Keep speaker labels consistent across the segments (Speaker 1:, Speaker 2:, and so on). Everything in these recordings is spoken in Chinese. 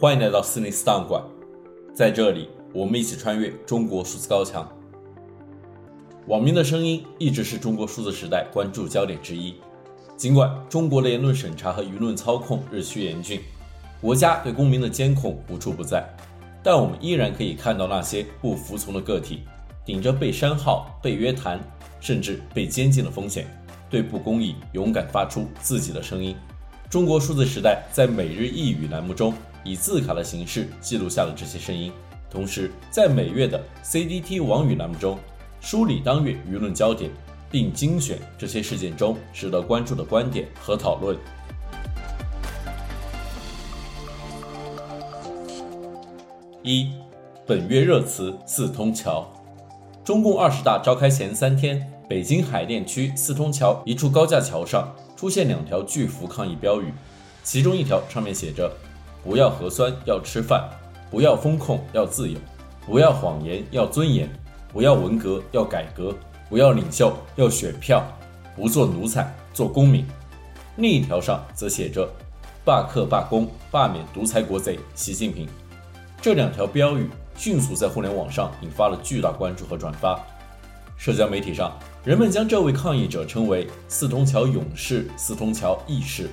Speaker 1: 欢迎来到四零四档案馆，在这里，我们一起穿越中国数字高墙。网民的声音一直是中国数字时代关注焦点之一。尽管中国的言论审查和舆论操控日趋严峻，国家对公民的监控无处不在，但我们依然可以看到那些不服从的个体，顶着被删号、被约谈，甚至被监禁的风险，对不公义勇敢发出自己的声音。中国数字时代在每日一语栏目中，以字卡的形式记录下了这些声音，同时在每月的 CDT 网语栏目中，梳理当月舆论焦点，并精选这些事件中值得关注的观点和讨论。一，本月热词四通桥。中共二十大召开前三天，北京海淀区四通桥一处高架桥上出现两条巨幅抗议标语，其中一条上面写着：“不要核酸，要吃饭；不要封控，要自由；不要谎言，要尊严；不要文革，要改革；不要领袖，要选票；不做奴才，做公民。”另一条上则写着：“罢课罢工，罢免独裁国贼习近平。”这两条标语迅速在互联网上引发了巨大关注和转发。社交媒体上，人们将这位抗议者称为“四通桥勇士”“四通桥义士”。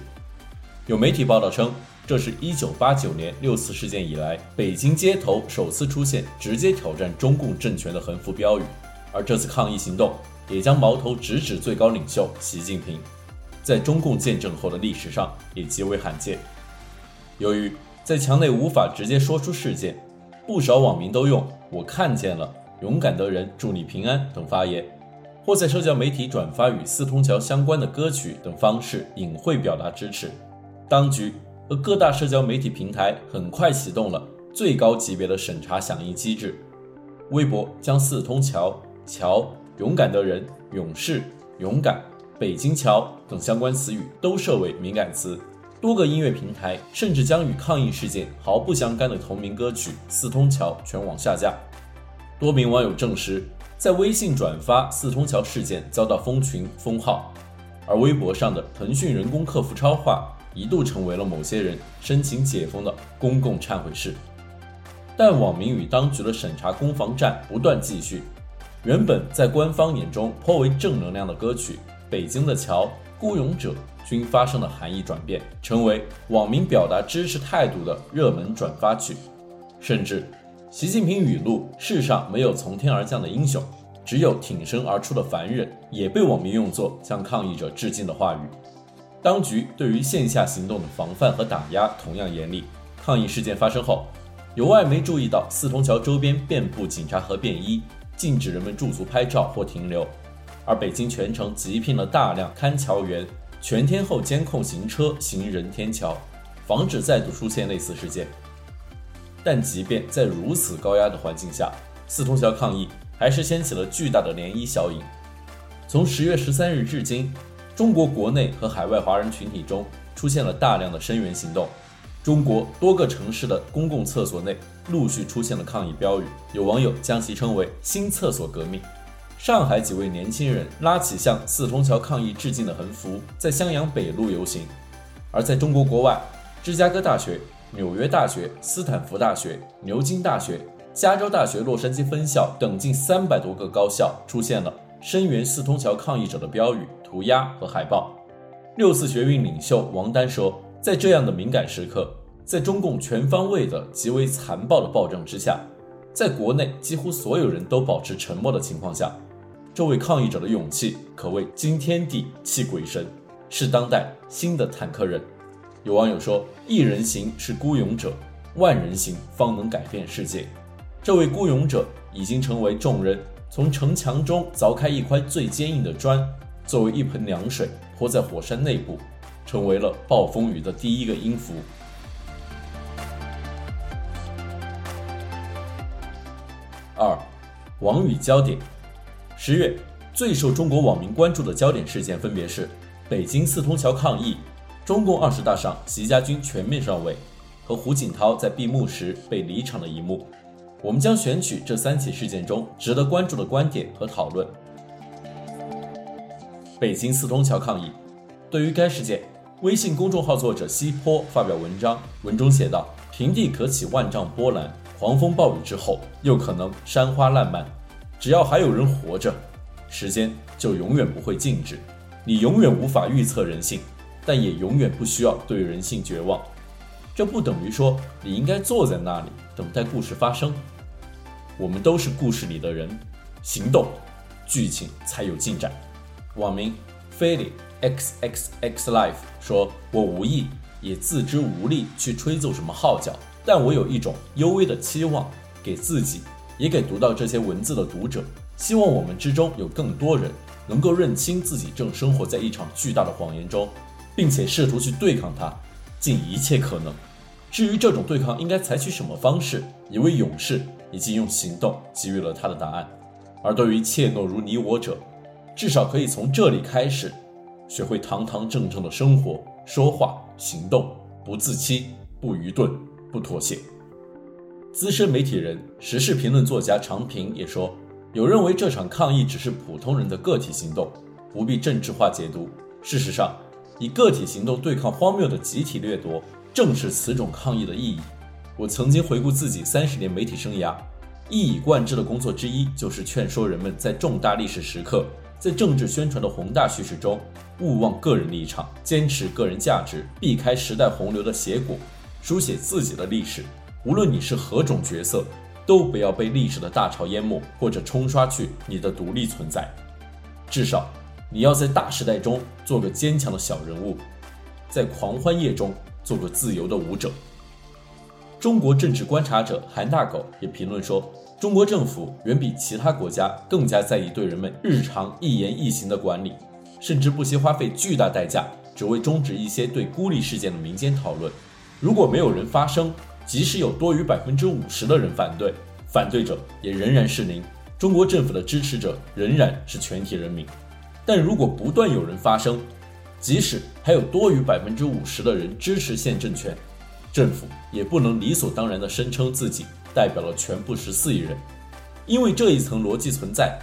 Speaker 1: 有媒体报道称，这是一九八九年六四事件以来，北京街头首次出现直接挑战中共政权的横幅标语。而这次抗议行动也将矛头直指最高领袖习近平，在中共建政后的历史上也极为罕见。由于在墙内无法直接说出事件，不少网民都用“我看见了”“勇敢的人祝你平安”等发言，或在社交媒体转发与四通桥相关的歌曲等方式隐晦表达支持。当局和各大社交媒体平台很快启动了最高级别的审查响应机制，微博将“四通桥”“桥”“勇敢的人”“勇士”“勇敢”“北京桥”等相关词语都设为敏感词。多个音乐平台甚至将与抗议事件毫不相干的同名歌曲《四通桥》全网下架。多名网友证实，在微信转发四通桥事件遭到封群封号，而微博上的腾讯人工客服超话一度成为了某些人申请解封的公共忏悔室。但网民与当局的审查攻防战不断继续，原本在官方眼中颇为正能量的歌曲《北京的桥》。孤勇者均发生了含义转变，成为网民表达支持态度的热门转发曲。甚至，习近平语录“世上没有从天而降的英雄，只有挺身而出的凡人”也被网民用作向抗议者致敬的话语。当局对于线下行动的防范和打压同样严厉。抗议事件发生后，有外媒注意到四通桥周边遍布警察和便衣，禁止人们驻足拍照或停留。而北京全城急聘了大量看桥员，全天候监控行车、行人天桥，防止再度出现类似事件。但即便在如此高压的环境下，四通桥抗议还是掀起了巨大的涟漪效应。从十月十三日至今，中国国内和海外华人群体中出现了大量的声援行动。中国多个城市的公共厕所内陆续出现了抗议标语，有网友将其称为“新厕所革命”。上海几位年轻人拉起向四通桥抗议致敬的横幅，在襄阳北路游行；而在中国国外，芝加哥大学、纽约大学、斯坦福大学、牛津大学、加州大学洛杉矶分校等近三百多个高校出现了声援四通桥抗议者的标语、涂鸦和海报。六四学运领袖王丹说：“在这样的敏感时刻，在中共全方位的极为残暴的暴政之下，在国内几乎所有人都保持沉默的情况下。”这位抗议者的勇气可谓惊天地泣鬼神，是当代新的坦克人。有网友说：“一人行是孤勇者，万人行方能改变世界。”这位孤勇者已经成为众人从城墙中凿开一块最坚硬的砖，作为一盆凉水泼在火山内部，成为了暴风雨的第一个音符。二，网语焦点。十月最受中国网民关注的焦点事件，分别是北京四通桥抗议、中共二十大上习家军全面上位和胡锦涛在闭幕时被离场的一幕。我们将选取这三起事件中值得关注的观点和讨论。北京四通桥抗议，对于该事件，微信公众号作者西坡发表文章，文中写道：“平地可起万丈波澜，狂风暴雨之后又可能山花烂漫。只要还有人活着，时间就永远不会静止。你永远无法预测人性，但也永远不需要对人性绝望。这不等于说你应该坐在那里等待故事发生。我们都是故事里的人，行动，剧情才有进展。”网名 Feli XXX Life 说：“我无意也自知无力去吹奏什么号角，但我有一种幽微的期望，给自己，也给读到这些文字的读者。希望我们之中有更多人能够认清自己正生活在一场巨大的谎言中，并且试图去对抗它，尽一切可能。至于这种对抗应该采取什么方式，一位勇士已经用行动给予了他的答案。而对于怯懦如你我者，至少可以从这里开始，学会堂堂正正的生活、说话、行动，不自欺，不愚钝，不妥协。资深媒体人、时事评论作家常平也说：“有认为这场抗议只是普通人的个体行动，不必政治化解读。事实上，以个体行动对抗荒谬的集体掠夺，正是此种抗议的意义。”我曾经回顾自己三十年媒体生涯，一以贯之的工作之一，就是劝说人们在重大历史时刻。在政治宣传的宏大叙事中，勿忘个人立场，坚持个人价值，避开时代洪流的结果，书写自己的历史。无论你是何种角色，都不要被历史的大潮淹没，或者冲刷去你的独立存在。至少，你要在大时代中做个坚强的小人物，在狂欢夜中做个自由的舞者。中国政治观察者韩大狗也评论说。中国政府远比其他国家更加在意对人们日常一言一行的管理，甚至不惜花费巨大代价，只为终止一些对孤立事件的民间讨论。如果没有人发声，即使有多于百分之五十的人反对，反对者也仍然是零。中国政府的支持者仍然是全体人民。但如果不断有人发声，即使还有多于百分之五十的人支持现政权，政府也不能理所当然地声称自己。代表了全部十四亿人，因为这一层逻辑存在，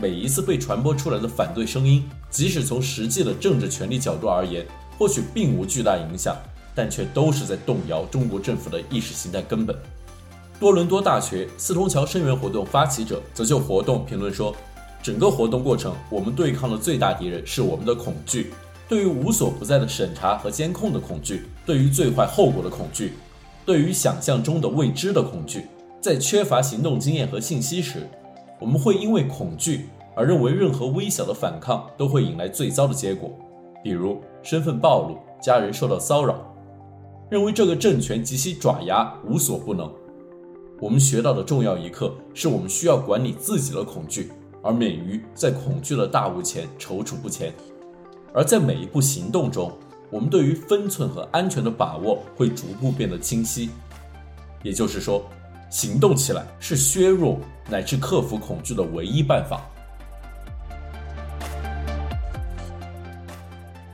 Speaker 1: 每一次被传播出来的反对声音，即使从实际的政治权力角度而言，或许并无巨大影响，但却都是在动摇中国政府的意识形态根本。多伦多大学四通桥声援活动发起者则就活动评论说：“整个活动过程，我们对抗的最大敌人是我们的恐惧，对于无所不在的审查和监控的恐惧，对于最坏后果的恐惧，对于想象中的未知的恐惧。”在缺乏行动经验和信息时，我们会因为恐惧而认为任何微小的反抗都会引来最糟的结果，比如身份暴露、家人受到骚扰，认为这个政权及其爪牙无所不能。我们学到的重要一课是我们需要管理自己的恐惧，而免于在恐惧的大雾前踌躇不前。而在每一步行动中，我们对于分寸和安全的把握会逐步变得清晰。也就是说，行动起来是削弱乃至克服恐惧的唯一办法。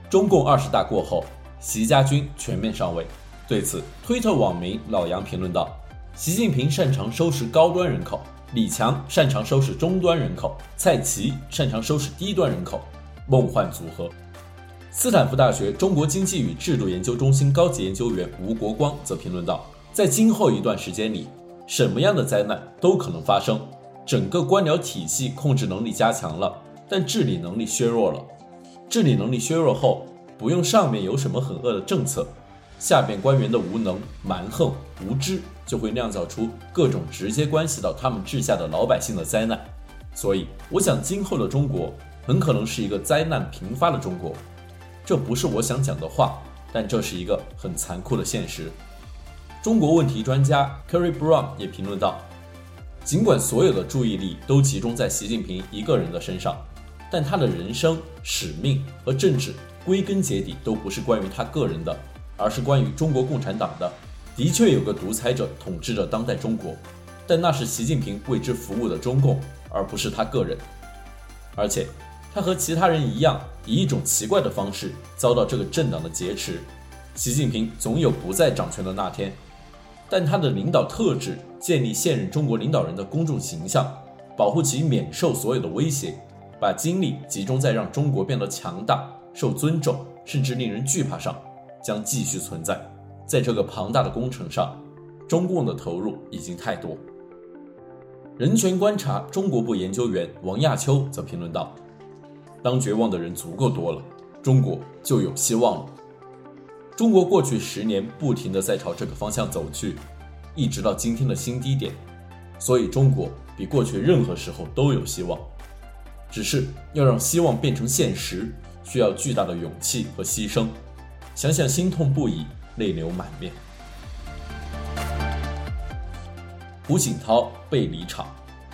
Speaker 1: 中共二十大过后，习家军全面上位。对此，推特网民老杨评论道：“习近平擅长收拾高端人口，李强擅长收拾中端人口，蔡奇擅长收拾低端人口，梦幻组合。”斯坦福大学中国经济与制度研究中心高级研究员吴国光则评论道：“在今后一段时间里。”什么样的灾难都可能发生。整个官僚体系控制能力加强了，但治理能力削弱了。治理能力削弱后，不用上面有什么很恶的政策，下边官员的无能、蛮横、无知，就会酿造出各种直接关系到他们治下的老百姓的灾难。所以，我想今后的中国很可能是一个灾难频发的中国。这不是我想讲的话，但这是一个很残酷的现实。中国问题专家 Carrie Brown 也评论道：“尽管所有的注意力都集中在习近平一个人的身上，但他的人生使命和政治归根结底都不是关于他个人的，而是关于中国共产党的。的确有个独裁者统治着当代中国，但那是习近平为之服务的中共，而不是他个人。而且，他和其他人一样，以一种奇怪的方式遭到这个政党的劫持。习近平总有不再掌权的那天。”但他的领导特质，建立现任中国领导人的公众形象，保护其免受所有的威胁，把精力集中在让中国变得强大、受尊重、甚至令人惧怕上，将继续存在。在这个庞大的工程上，中共的投入已经太多。人权观察中国部研究员王亚秋则评论道：“当绝望的人足够多了，中国就有希望了。中国过去十年不停地在朝这个方向走去，一直到今天的新低点，所以中国比过去任何时候都有希望。只是要让希望变成现实，需要巨大的勇气和牺牲。想想心痛不已，泪流满面。”胡锦涛被离场，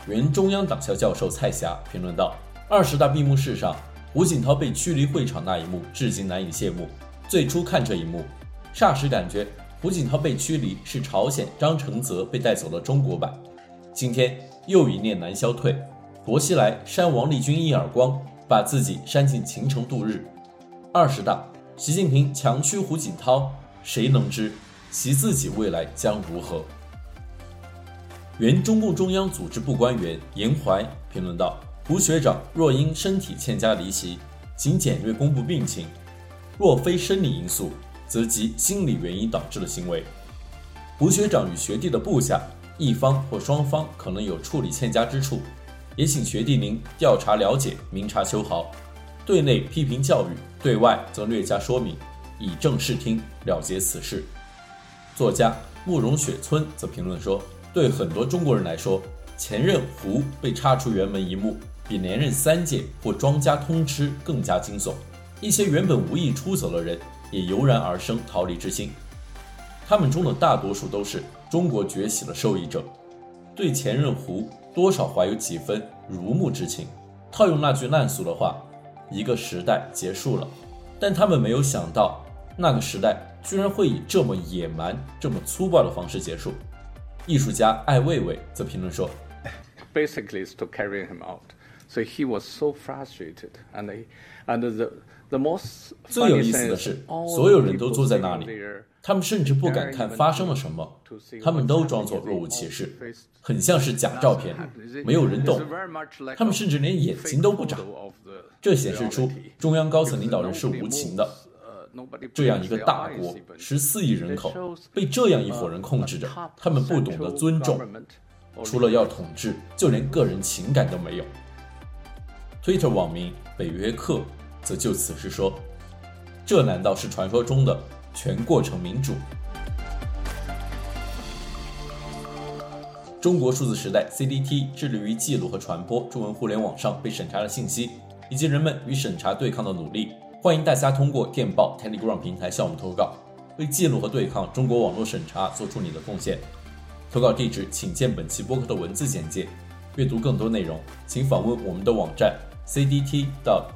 Speaker 1: 原中央党校教授蔡霞评论道：“二十大闭幕式上，胡锦涛被驱离会场那一幕，至今难以谢幕。最初看这一幕，霎时感觉胡锦涛被驱离是朝鲜张承泽被带走了中国版。今天又一念难消退，薄熙来扇王立军一耳光，把自己扇进秦城度日。二十大，习近平强驱胡锦涛，谁能知其自己未来将如何？”原中共中央组织部官员严怀评论道：“胡学长若因身体欠佳离席，请简略公布病情；若非生理因素，则即心理原因导致的行为。胡学长与学弟的部下一方或双方可能有处理欠佳之处，也请学弟您调查了解，明察秋毫。对内批评教育，对外则略加说明，以正视听，了结此事。”作家慕容雪村则评论说。对很多中国人来说，前任胡被插出辕门一幕，比连任三届或庄家通吃更加惊悚。一些原本无意出走的人，也油然而生逃离之心。他们中的大多数都是中国崛起的受益者，对前任胡多少怀有几分如沐之情。套用那句烂俗的话，一个时代结束了，但他们没有想到，那个时代居然会以这么野蛮、这么粗暴的方式结束。艺术家艾未未则评论说
Speaker 2: ：“Basically, is to carry him out. So he was so frustrated, and the the most
Speaker 1: 最有意思的是，所有人都坐在那里，他们甚至不敢看发生了什么，他们都装作若无其事，很像是假照片，没有人动，他们甚至连眼睛都不眨。这显示出中央高层领导人是无情的。”这样一个大国，十四亿人口，被这样一伙人控制着，他们不懂得尊重，除了要统治，就连个人情感都没有。Twitter 网民北约克则就此事说：“这难道是传说中的全过程民主？”中国数字时代 CDT 致力于记录和传播中文互联网上被审查的信息，以及人们与审查对抗的努力。欢迎大家通过电报 Telegram 平台向我们投稿，为记录和对抗中国网络审查做出你的贡献。投稿地址请见本期播客的文字简介。阅读更多内容，请访问我们的网站 cdt.media。